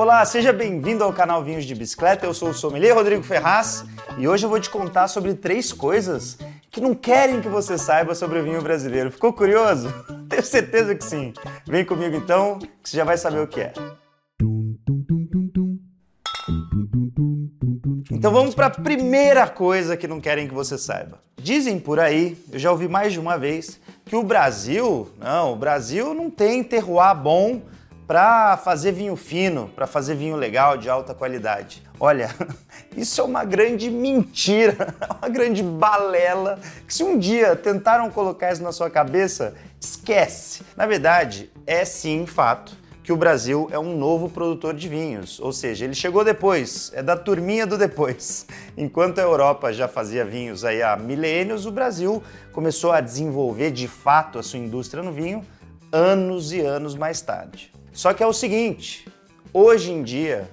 Olá, seja bem-vindo ao canal Vinhos de Bicicleta. Eu sou o sommelier Rodrigo Ferraz e hoje eu vou te contar sobre três coisas que não querem que você saiba sobre o vinho brasileiro. Ficou curioso? Tenho certeza que sim. Vem comigo então, que você já vai saber o que é. Então vamos para a primeira coisa que não querem que você saiba. Dizem por aí, eu já ouvi mais de uma vez, que o Brasil, não, o Brasil não tem terroir bom para fazer vinho fino, para fazer vinho legal, de alta qualidade. Olha, isso é uma grande mentira, uma grande balela, que se um dia tentaram colocar isso na sua cabeça, esquece. Na verdade, é sim fato que o Brasil é um novo produtor de vinhos, ou seja, ele chegou depois, é da turminha do depois. Enquanto a Europa já fazia vinhos aí há milênios, o Brasil começou a desenvolver de fato a sua indústria no vinho anos e anos mais tarde. Só que é o seguinte, hoje em dia,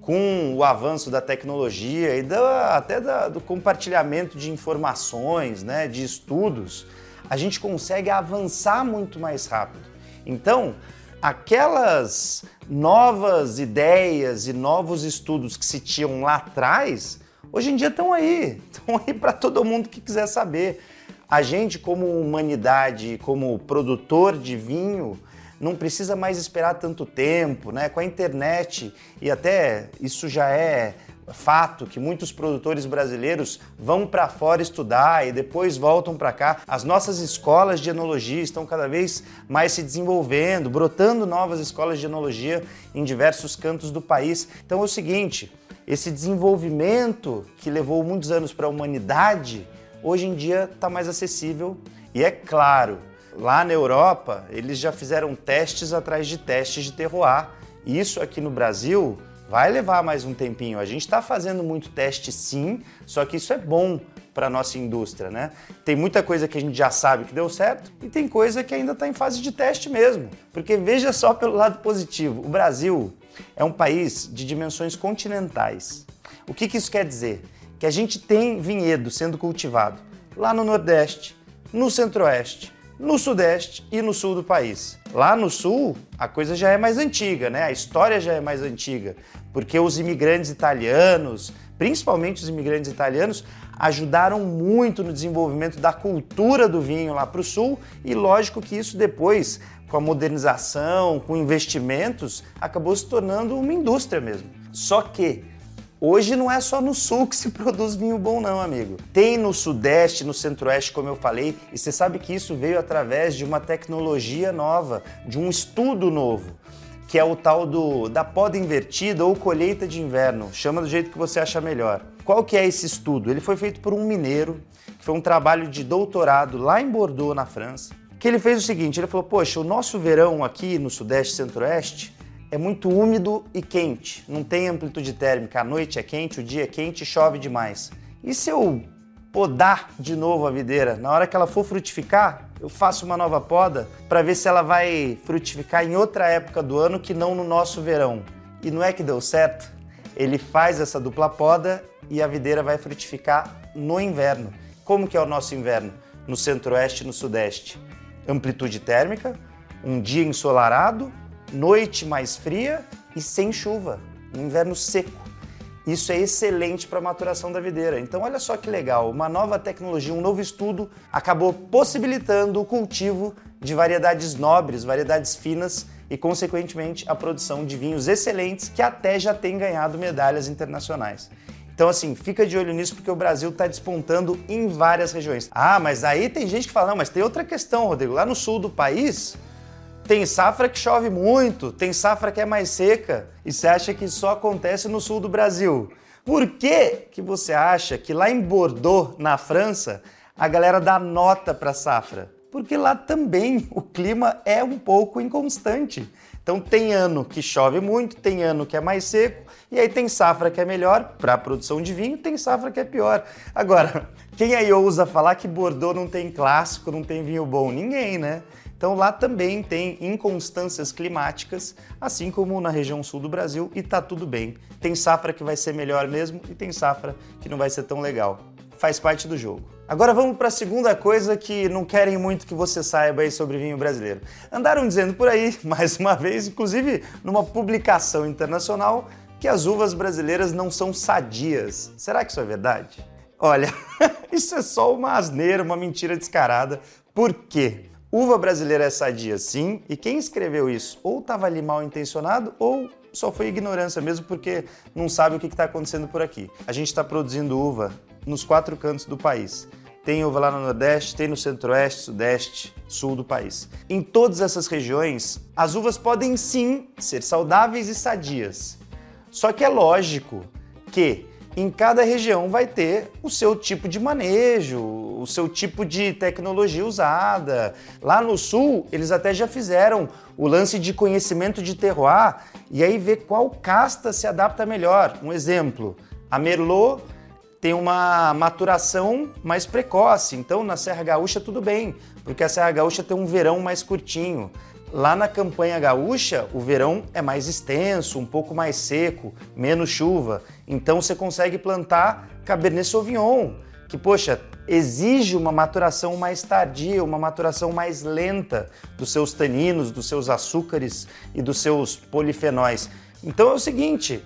com o avanço da tecnologia e da, até da, do compartilhamento de informações, né, de estudos, a gente consegue avançar muito mais rápido. Então, aquelas novas ideias e novos estudos que se tinham lá atrás, hoje em dia estão aí, estão aí para todo mundo que quiser saber. A gente, como humanidade, como produtor de vinho, não precisa mais esperar tanto tempo, né? Com a internet e até isso já é fato que muitos produtores brasileiros vão para fora estudar e depois voltam para cá. As nossas escolas de enologia estão cada vez mais se desenvolvendo, brotando novas escolas de enologia em diversos cantos do país. Então é o seguinte, esse desenvolvimento que levou muitos anos para a humanidade, hoje em dia está mais acessível e é claro, lá na Europa eles já fizeram testes atrás de testes de terroir. Isso aqui no Brasil vai levar mais um tempinho. A gente está fazendo muito teste sim, só que isso é bom para a nossa indústria, né? Tem muita coisa que a gente já sabe que deu certo e tem coisa que ainda está em fase de teste mesmo. Porque veja só pelo lado positivo, o Brasil é um país de dimensões continentais. O que, que isso quer dizer? Que a gente tem vinhedo sendo cultivado lá no Nordeste, no Centro-Oeste, no Sudeste e no Sul do país. Lá no Sul, a coisa já é mais antiga, né? A história já é mais antiga, porque os imigrantes italianos, principalmente os imigrantes italianos, ajudaram muito no desenvolvimento da cultura do vinho lá para o Sul e lógico que isso depois, com a modernização, com investimentos, acabou se tornando uma indústria mesmo. Só que Hoje não é só no sul que se produz vinho bom, não, amigo. Tem no sudeste, no centro-oeste, como eu falei, e você sabe que isso veio através de uma tecnologia nova, de um estudo novo, que é o tal do da poda invertida ou colheita de inverno. Chama do jeito que você acha melhor. Qual que é esse estudo? Ele foi feito por um mineiro, que foi um trabalho de doutorado lá em Bordeaux, na França, que ele fez o seguinte, ele falou, poxa, o nosso verão aqui no sudeste e centro-oeste é muito úmido e quente, não tem amplitude térmica. A noite é quente, o dia é quente e chove demais. E se eu podar de novo a videira, na hora que ela for frutificar, eu faço uma nova poda para ver se ela vai frutificar em outra época do ano que não no nosso verão. E não é que deu certo? Ele faz essa dupla poda e a videira vai frutificar no inverno. Como que é o nosso inverno? No centro-oeste e no sudeste. Amplitude térmica, um dia ensolarado noite mais fria e sem chuva, um inverno seco. Isso é excelente para a maturação da videira. Então, olha só que legal, uma nova tecnologia, um novo estudo acabou possibilitando o cultivo de variedades nobres, variedades finas e, consequentemente, a produção de vinhos excelentes que até já têm ganhado medalhas internacionais. Então, assim, fica de olho nisso porque o Brasil está despontando em várias regiões. Ah, mas aí tem gente que fala, não, mas tem outra questão, Rodrigo. Lá no sul do país, tem safra que chove muito, tem safra que é mais seca e você acha que só acontece no sul do Brasil. Por que, que você acha que lá em Bordeaux, na França, a galera dá nota para safra? Porque lá também o clima é um pouco inconstante. Então tem ano que chove muito, tem ano que é mais seco, e aí tem safra que é melhor para a produção de vinho, tem safra que é pior. Agora, quem aí ousa falar que Bordeaux não tem clássico, não tem vinho bom? Ninguém, né? Então lá também tem inconstâncias climáticas, assim como na região sul do Brasil, e tá tudo bem. Tem safra que vai ser melhor mesmo e tem safra que não vai ser tão legal. Faz parte do jogo. Agora vamos para a segunda coisa que não querem muito que você saiba aí sobre vinho brasileiro. Andaram dizendo por aí, mais uma vez, inclusive numa publicação internacional, que as uvas brasileiras não são sadias. Será que isso é verdade? Olha, isso é só uma asneira, uma mentira descarada. Por quê? Uva brasileira é sadia, sim, e quem escreveu isso ou estava ali mal intencionado ou só foi ignorância mesmo porque não sabe o que está acontecendo por aqui. A gente está produzindo uva nos quatro cantos do país. Tem uva lá no Nordeste, tem no Centro-Oeste, Sudeste, Sul do país. Em todas essas regiões, as uvas podem sim ser saudáveis e sadias. Só que é lógico que em cada região vai ter o seu tipo de manejo, o seu tipo de tecnologia usada. Lá no sul, eles até já fizeram o lance de conhecimento de terroir e aí ver qual casta se adapta melhor. Um exemplo, a Merlot tem uma maturação mais precoce, então na Serra Gaúcha tudo bem, porque a Serra Gaúcha tem um verão mais curtinho. Lá na campanha gaúcha, o verão é mais extenso, um pouco mais seco, menos chuva. Então você consegue plantar Cabernet Sauvignon, que, poxa, exige uma maturação mais tardia, uma maturação mais lenta dos seus taninos, dos seus açúcares e dos seus polifenóis. Então é o seguinte,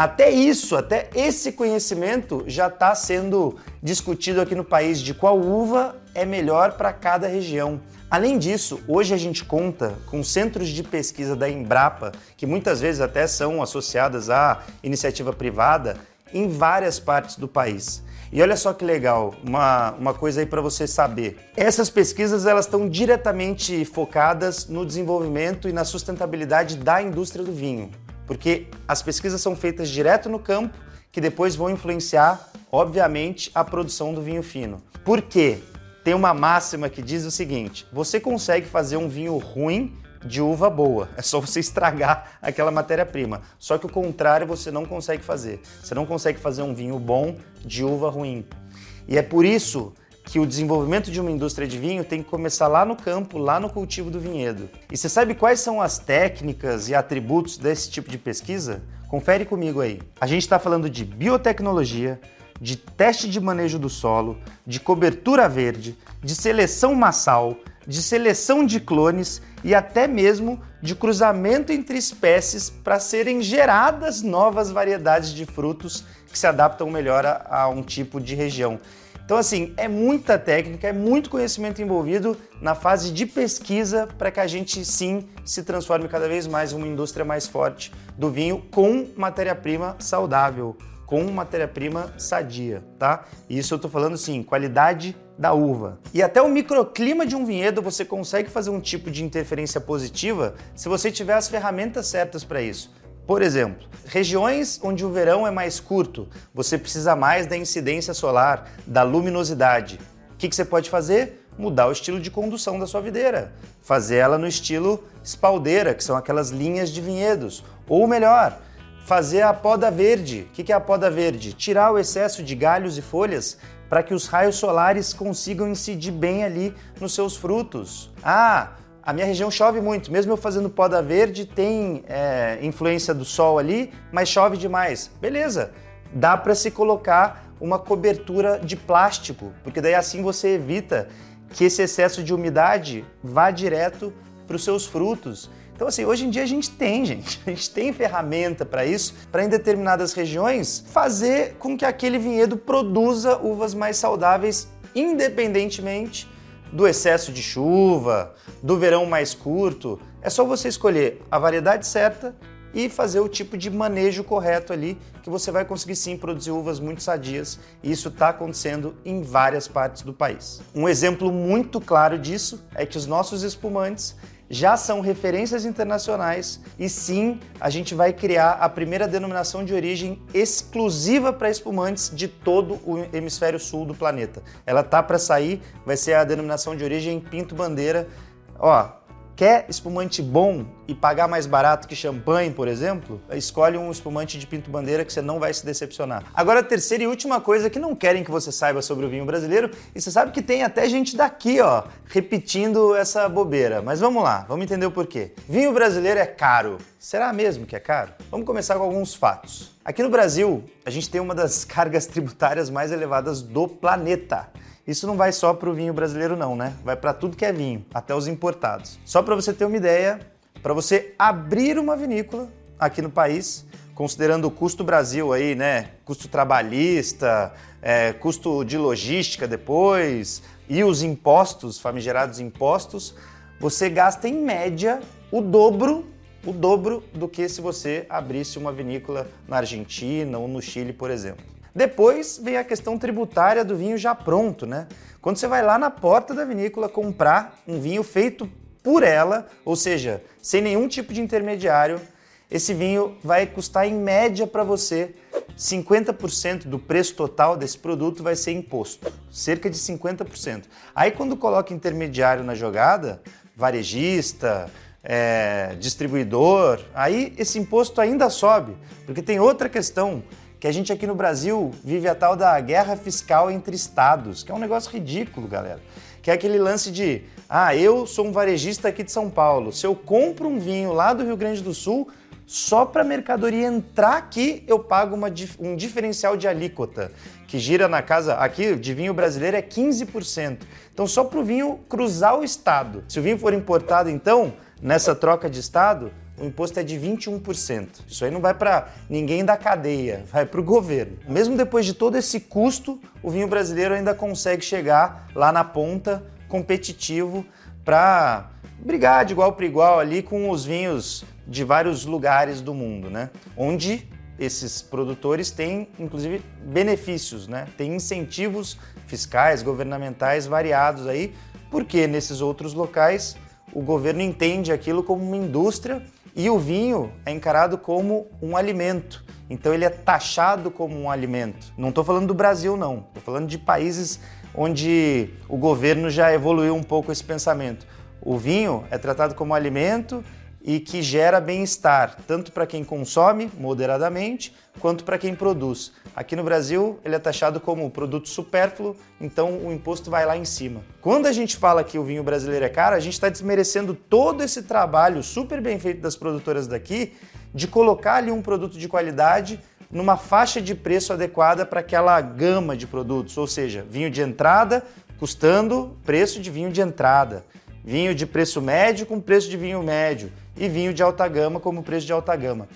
até isso, até esse conhecimento já está sendo discutido aqui no país de qual uva é melhor para cada região. Além disso, hoje a gente conta com centros de pesquisa da Embrapa, que muitas vezes até são associadas à iniciativa privada, em várias partes do país. E olha só que legal, uma, uma coisa aí para você saber. Essas pesquisas elas estão diretamente focadas no desenvolvimento e na sustentabilidade da indústria do vinho, porque as pesquisas são feitas direto no campo, que depois vão influenciar, obviamente, a produção do vinho fino. Por quê? tem uma máxima que diz o seguinte: você consegue fazer um vinho ruim de uva boa. É só você estragar aquela matéria-prima. Só que o contrário você não consegue fazer. Você não consegue fazer um vinho bom de uva ruim. E é por isso que o desenvolvimento de uma indústria de vinho tem que começar lá no campo, lá no cultivo do vinhedo. E você sabe quais são as técnicas e atributos desse tipo de pesquisa? Confere comigo aí. A gente está falando de biotecnologia, de teste de manejo do solo, de cobertura verde, de seleção massal, de seleção de clones e até mesmo de cruzamento entre espécies para serem geradas novas variedades de frutos que se adaptam melhor a, a, um tipo de região. Então, assim, é muita técnica, é muito conhecimento envolvido na fase de pesquisa para que a gente sim se transforme cada vez mais em uma indústria mais forte do vinho com matéria-prima saudável com matéria-prima sadia, tá? Isso eu tô falando assim, qualidade da uva. E até o microclima de um vinhedo você consegue fazer um tipo de interferência positiva se você tiver as ferramentas certas para isso. Por exemplo, regiões onde o verão é mais curto, você precisa mais da incidência solar, da luminosidade. O que, que você pode fazer? Mudar o estilo de condução da sua videira. Fazer ela no estilo espaldeira, que são aquelas linhas de vinhedos. Ou melhor, fazer a poda verde. O que é a poda verde? Tirar o excesso de galhos e folhas para que os raios solares consigam incidir bem ali nos seus frutos. Ah, a minha região chove muito, mesmo eu fazendo poda verde, tem é, influência do sol ali, mas chove demais. Beleza, dá para se colocar uma cobertura de plástico, porque daí assim você evita que esse excesso de umidade vá direto para os seus frutos. Então, assim, hoje em dia a gente tem, gente, a gente tem ferramenta para isso, para em determinadas regiões fazer com que aquele vinhedo produza uvas mais saudáveis, independentemente do excesso de chuva, do verão mais curto. É só você escolher a variedade certa e fazer o tipo de manejo correto ali, que você vai conseguir sim produzir uvas muito sadias. E isso está acontecendo em várias partes do país. Um exemplo muito claro disso é que os nossos espumantes já são referências internacionais e sim, a gente vai criar a primeira denominação de origem exclusiva para espumantes de todo o hemisfério sul do planeta. Ela tá para sair, vai ser a denominação de origem Pinto Bandeira. Ó, Quer espumante bom e pagar mais barato que champanhe, por exemplo? Escolhe um espumante de Pinto Bandeira que você não vai se decepcionar. Agora, a terceira e última coisa que não querem que você saiba sobre o vinho brasileiro, e você sabe que tem até gente daqui, ó, repetindo essa bobeira. Mas vamos lá, vamos entender o porquê. Vinho brasileiro é caro. Será mesmo que é caro? Vamos começar com alguns fatos. Aqui no Brasil, a gente tem uma das cargas tributárias mais elevadas do planeta. Isso não vai só para o vinho brasileiro não, né? Vai para tudo que é vinho, até os importados. Só para você ter uma ideia, para você abrir uma vinícola aqui no país, considerando o custo Brasil aí, né? Custo trabalhista, é, custo de logística depois e os impostos, famigerados impostos, você gasta em média o dobro, o dobro do que se você abrisse uma vinícola na Argentina ou no Chile, por exemplo. Depois vem a questão tributária do vinho já pronto, né? Quando você vai lá na porta da vinícola comprar um vinho feito por ela, ou seja, sem nenhum tipo de intermediário, esse vinho vai custar em média para você 50% do preço total desse produto vai ser imposto, cerca de 50%. Aí quando coloca intermediário na jogada, varejista, é, distribuidor, aí esse imposto ainda sobe, porque tem outra questão que a gente aqui no Brasil vive a tal da guerra fiscal entre estados, que é um negócio ridículo, galera. Que é aquele lance de, ah, eu sou um varejista aqui de São Paulo, se eu compro um vinho lá do Rio Grande do Sul, só para a mercadoria entrar aqui eu pago uma, um diferencial de alíquota, que gira na casa, aqui de vinho brasileiro é 15%. Então só para o vinho cruzar o estado. Se o vinho for importado então, nessa troca de estado, o imposto é de 21%. Isso aí não vai para ninguém da cadeia, vai para o governo. Mesmo depois de todo esse custo, o vinho brasileiro ainda consegue chegar lá na ponta, competitivo, para brigar de igual para igual ali com os vinhos de vários lugares do mundo, né? Onde esses produtores têm, inclusive, benefícios, né? Tem incentivos fiscais, governamentais variados aí, porque nesses outros locais o governo entende aquilo como uma indústria e o vinho é encarado como um alimento. Então ele é taxado como um alimento. Não estou falando do Brasil, não. Estou falando de países onde o governo já evoluiu um pouco esse pensamento. O vinho é tratado como alimento e que gera bem-estar, tanto para quem consome moderadamente, quanto para quem produz. Aqui no Brasil, ele é taxado como produto supérfluo, então o imposto vai lá em cima. Quando a gente fala que o vinho brasileiro é caro, a gente está desmerecendo todo esse trabalho super bem feito das produtoras daqui de colocar ali um produto de qualidade numa faixa de preço adequada para aquela gama de produtos, ou seja, vinho de entrada custando preço de vinho de entrada, vinho de preço médio com preço de vinho médio e vinho de alta gama como preço de alta gama.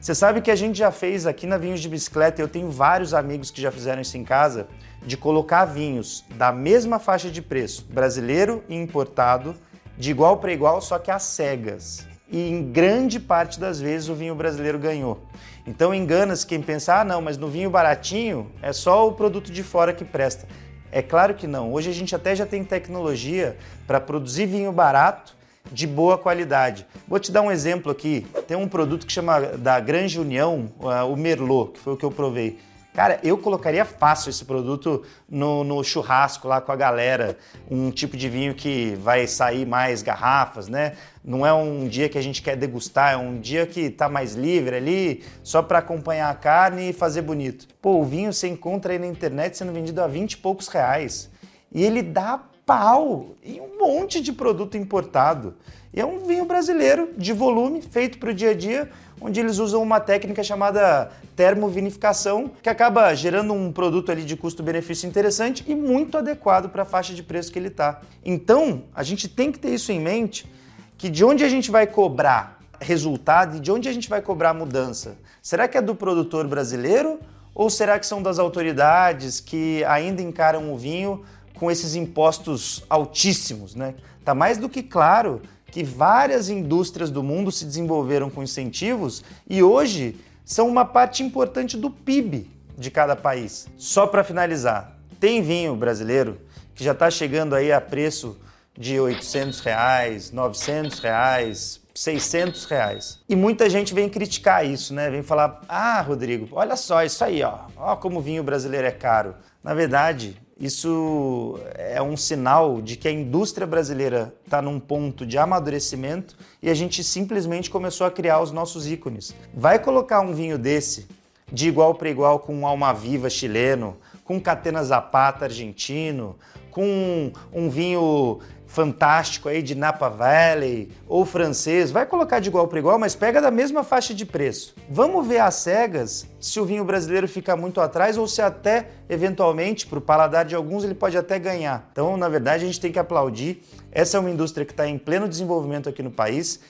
Você sabe que a gente já fez aqui na Vinhos de Bicicleta, eu tenho vários amigos que já fizeram isso em casa, de colocar vinhos da mesma faixa de preço, brasileiro e importado, de igual para igual, só que às cegas. E em grande parte das vezes o vinho brasileiro ganhou. Então engana-se quem pensa, ah não, mas no vinho baratinho é só o produto de fora que presta. É claro que não. Hoje a gente até já tem tecnologia para produzir vinho barato de boa qualidade. Vou te dar um exemplo aqui. Tem um produto que chama da Grande União, o Merlot, que foi o que eu provei. Cara, eu colocaria fácil esse produto no, no, churrasco lá com a galera. Um tipo de vinho que vai sair mais garrafas, né? Não é um dia que a gente quer degustar, é um dia que tá mais livre ali, só para acompanhar a carne e fazer bonito. Pô, o vinho você encontra aí na internet sendo vendido a 20 e poucos reais. E ele dá pau e um monte de produto importado. E é um vinho brasileiro de volume, feito para o dia a dia, onde eles usam uma técnica chamada termovinificação, que acaba gerando um produto ali de custo-benefício interessante e muito adequado para a faixa de preço que ele está. Então, a gente tem que ter isso em mente, que de onde a gente vai cobrar resultado e de onde a gente vai cobrar mudança? Será que é do produtor brasileiro ou será que são das autoridades que ainda encaram o vinho com esses impostos altíssimos, né? Tá mais do que claro que várias indústrias do mundo se desenvolveram com incentivos e hoje são uma parte importante do PIB de cada país. Só para finalizar, tem vinho brasileiro que já está chegando aí a preço de 800 reais, 900 reais, 600 reais. E muita gente vem criticar isso, né? Vem falar, ah, Rodrigo, olha só isso aí, ó, ó como o vinho brasileiro é caro. Na verdade, isso é um sinal de que a indústria brasileira está num ponto de amadurecimento e a gente simplesmente começou a criar os nossos ícones. Vai colocar um vinho desse de igual para igual com um Alma Viva chileno, com Catena Zapata argentino, com um vinho fantástico aí de Napa Valley ou francês, vai colocar de igual para igual, mas pega da mesma faixa de preço. Vamos ver às cegas se o vinho brasileiro fica muito atrás ou se até eventualmente para o paladar de alguns ele pode até ganhar. Então, na verdade, a gente tem que aplaudir. Essa é uma indústria que está em pleno desenvolvimento aqui no país.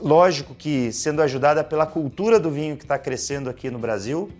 Lógico que sendo ajudada pela cultura do vinho que está crescendo aqui no Brasil.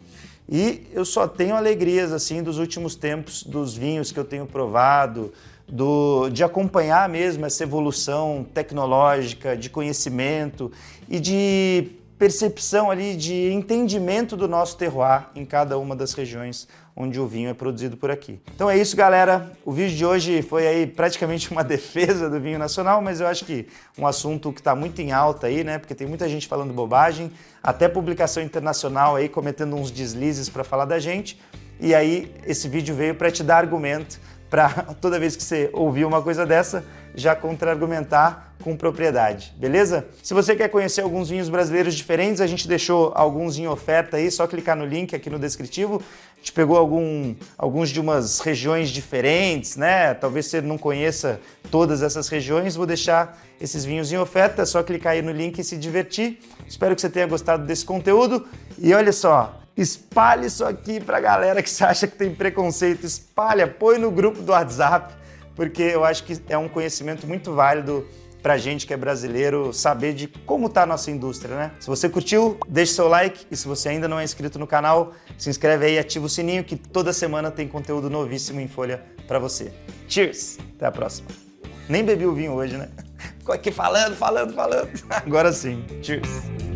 E eu só tenho alegrias assim dos últimos tempos, dos vinhos que eu tenho provado, do, de acompanhar mesmo essa evolução tecnológica, de conhecimento e de percepção ali, de entendimento do nosso terroir em cada uma das regiões onde o vinho é produzido por aqui. Então é isso, galera. O vídeo de hoje foi aí praticamente uma defesa do vinho nacional, mas eu acho que um assunto que está muito em alta aí, né? Porque tem muita gente falando bobagem, até publicação internacional aí cometendo uns deslizes para falar da gente. E aí esse vídeo veio para te dar argumento para toda vez que você ouvir uma coisa dessa, já contra-argumentar com propriedade, beleza? Se você quer conhecer alguns vinhos brasileiros diferentes, a gente deixou alguns em oferta aí, só clicar no link aqui no descritivo. A gente pegou algum, alguns de umas regiões diferentes, né? Talvez você não conheça todas essas regiões, vou deixar esses vinhos em oferta, é só clicar aí no link e se divertir. Espero que você tenha gostado desse conteúdo. E olha só, Espalhe isso aqui pra galera que você acha que tem preconceito. Espalha, põe no grupo do WhatsApp, porque eu acho que é um conhecimento muito válido pra gente que é brasileiro saber de como tá a nossa indústria, né? Se você curtiu, deixe seu like e se você ainda não é inscrito no canal, se inscreve aí e ativa o sininho que toda semana tem conteúdo novíssimo em folha para você. Cheers! Até a próxima. Nem bebi o vinho hoje, né? Ficou aqui falando, falando, falando. Agora sim. Cheers!